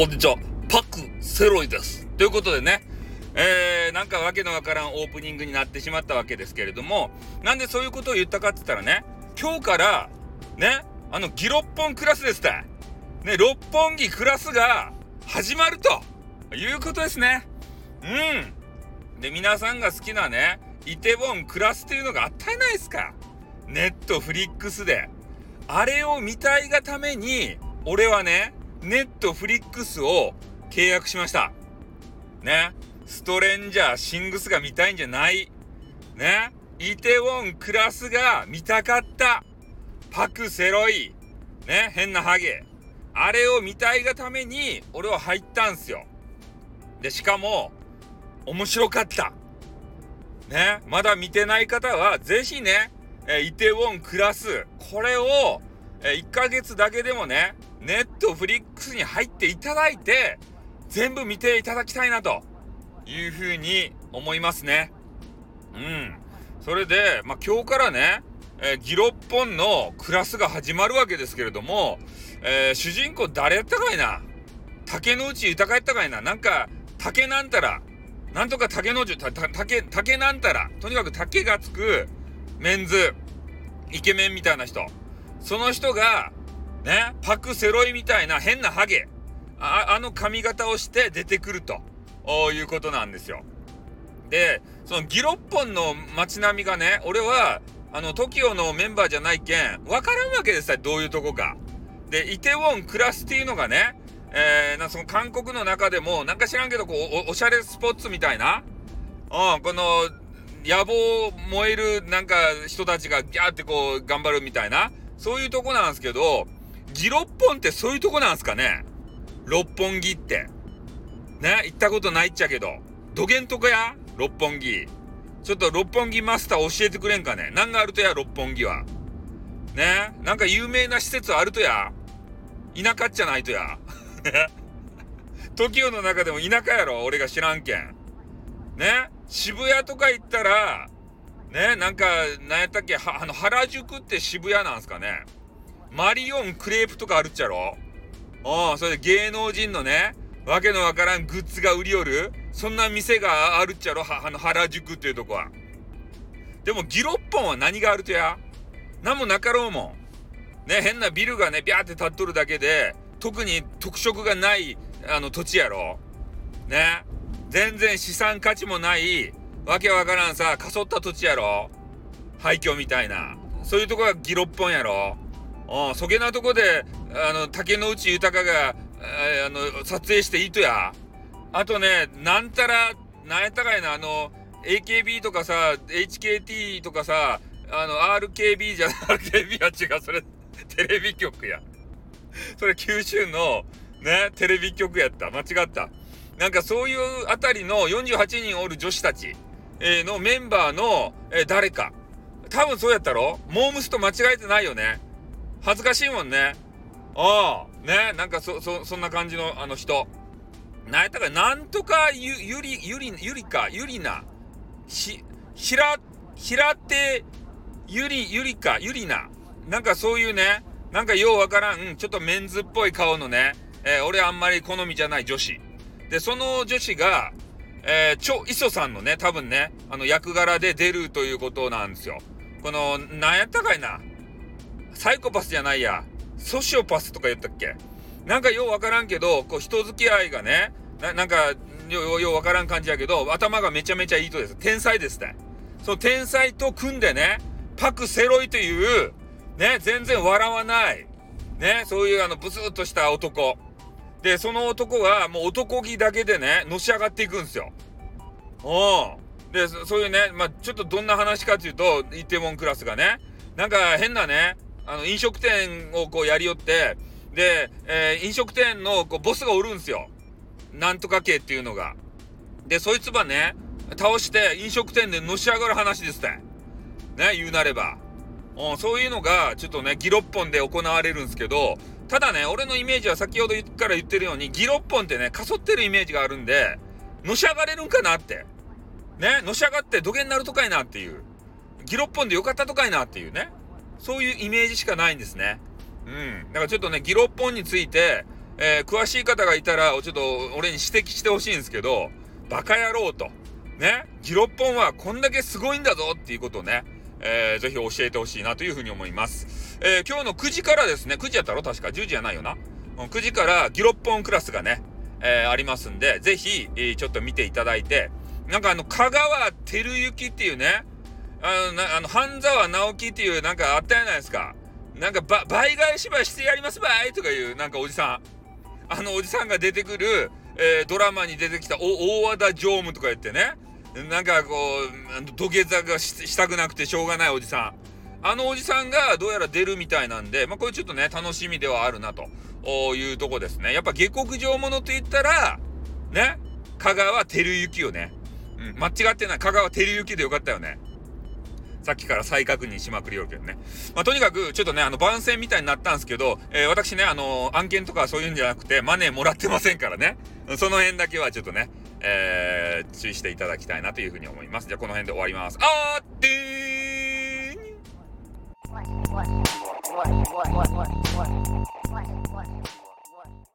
こんにちは。パク・セロイです。ということでね、えー、なんかわけのわからんオープニングになってしまったわけですけれども、なんでそういうことを言ったかって言ったらね、今日から、ね、あの、ギロッポンクラスですって。ね、六本木クラスが始まるということですね。うん。で、皆さんが好きなね、イテウォンクラスっていうのがあったじゃないですか。ネットフリックスで。あれを見たいがために、俺はね、ネットフリックスを契約しました。ね。ストレンジャー、シングスが見たいんじゃない？ね。イテウォンクラスが見たかった。パクセロイ。ね。変なハゲ。あれを見たいがために、俺は入ったんすよ。で、しかも、面白かった。ね。まだ見てない方は、ぜひね、えイテウォンクラス、これを、え1ヶ月だけでもね、ネットフリックスに入っていただいて、全部見ていただきたいなというふうに思いますね。うん。それで、まあ、今日からね、えー、ギロッポンのクラスが始まるわけですけれども、えー、主人公誰やったかいな？竹之内豊やったかいな？なんか、竹なんたら、なんとか竹之内、竹、竹なんたら、とにかく竹がつくメンズ、イケメンみたいな人。その人が、ね、パク・セロイみたいな変なハゲ、ああの髪型をして出てくるということなんですよ。で、そのギロッポンの街並みがね、俺は、あの、TOKIO のメンバーじゃないけん、わからんわけですよ、どういうとこか。で、イテウォンクラスっていうのがね、えー、なその韓国の中でも、なんか知らんけど、こうお、おしゃれスポッツみたいな、うん、この、野望燃えるなんか人たちがギャーってこう頑張るみたいな、そういうとこなんですけど、ギロッポンってそういうとこなんすかね六本木って。ね行ったことないっちゃけど。どげんとこや？六本木。ちょっと六本木マスター教えてくれんかね何があるとや、六本木は。ねなんか有名な施設あるとや。田舎っちゃないとや。TOKIO の中でも田舎やろ？俺が知らんけん。ね渋谷とか行ったら、ねなんか、なんやったっけ、あの、原宿って渋谷なんすかねマリオンクレープとかあるっちゃろ？ああ、それで芸能人のね、わけのわからんグッズが売りよる、そんな店があるっちゃろ？は、あの、原宿っていうとこは。でも、ギロッポンは何があるとや？何もなかろうもん。ね、変なビルがね、ビャーって立っとるだけで、特に特色がない、あの、土地やろね。全然資産価値もない、わけわからんさ、かそった土地やろ廃墟みたいな。そういうとこがギロッポンやろうん、そげなとこで、あの、竹之内豊が、あの、撮影していいとや。あとね、なんたら、なんやったかいな、あの、AKB とかさ、HKT とかさ、あの、RKB じゃ、RKB は違う、それ、テレビ局や。それ九州の、ね、テレビ局やった。間違った。なんかそういうあたりの48人おる女子たち、えー、のメンバーの、えー、誰か。多分そうやったろモームスと間違えてないよね。恥ずかしいもんね。ああ、ね、なんかそ、そ、そんな感じのあの人。なんやったか、なんとかゆ、ゆり、ゆり、ゆりか、ゆりな。ひ、ひら、ひらて、ゆり、ゆりか、ゆりな。なんかそういうね、なんかようわからん、ちょっとメンズっぽい顔のね、えー、俺あんまり好みじゃない女子。で、その女子が、えー、チョ・イソさんのね、多分ね、あの役柄で出るということなんですよ。この、なんやったかいな。サイコパスじゃないや。ソシオパスとか言ったっけ？なんかようわからんけど、こう人付き合いがね、ななんかようようわからん感じやけど、頭がめちゃめちゃいいとです。天才ですね。その天才と組んでね、パク・セロイという、ね、全然笑わない、ね、そういうあのブスッとした男。で、その男はもう男気だけでね、のし上がっていくんですよ。おで、そういうね、まあ、ちょっとどんな話かっていうと、イテモンクラスがね、なんか変なね、あの、飲食店をこうやりよって、で、えー、飲食店のこうボスがおるんすよ。なんとか系っていうのが。で、そいつばね、倒して飲食店でのし上がる話ですって。ね、言うなれば。うん、そういうのが、ちょっとね、ギロッポンで行われるんですけど、ただね、俺のイメージは先ほどから言ってるように、ギロッポンってね、かそってるイメージがあるんで、のし上がれるんかなって。ね、のし上がって土下になるとかいなっていう。ギロッポンでよかったとかいなっていうね。そういうイメージしかないんですね。うん。だからちょっとね、ギロッポンについて、えー、詳しい方がいたら、ちょっと俺に指摘してほしいんですけど、バカ野郎と。ね、ギロッポンはこんだけすごいんだぞっていうことをね、えー、ぜひ教えてほしいなというふうに思います。えー、今日の9時からですね、9時やったろ？確か10時じゃないよな。9時からギロッポンクラスがね、えー、ありますんで、ぜひ、えー、ちょっと見ていただいて、なんかあの、香川照之っていうね、あの、なあの半沢直樹っていうなんかあったじゃないですか。なんかば、倍返しばしてやりますばいとかいうなんかおじさん。あのおじさんが出てくる、えー、ドラマに出てきた大和田常務とか言ってね、なんかこう、土下座がしたくなくてしょうがないおじさん。あのおじさんがどうやら出るみたいなんで、まあこれちょっとね、楽しみではあるなというとこですね。やっぱ下克上ものと言ったら、ね、香川照之よね。うん、間違ってない。香川照之でよかったよね。さっきから再確認しまくりよるけどね。まあ、とにかく、ちょっとね、あの、番宣みたいになったんですけど、えー、私ね、あの、案件とかそういうんじゃなくて、マネーもらってませんからね。その辺だけはちょっとね、えー、注意していただきたいなというふうに思います。じゃあ、この辺で終わります。あーってーん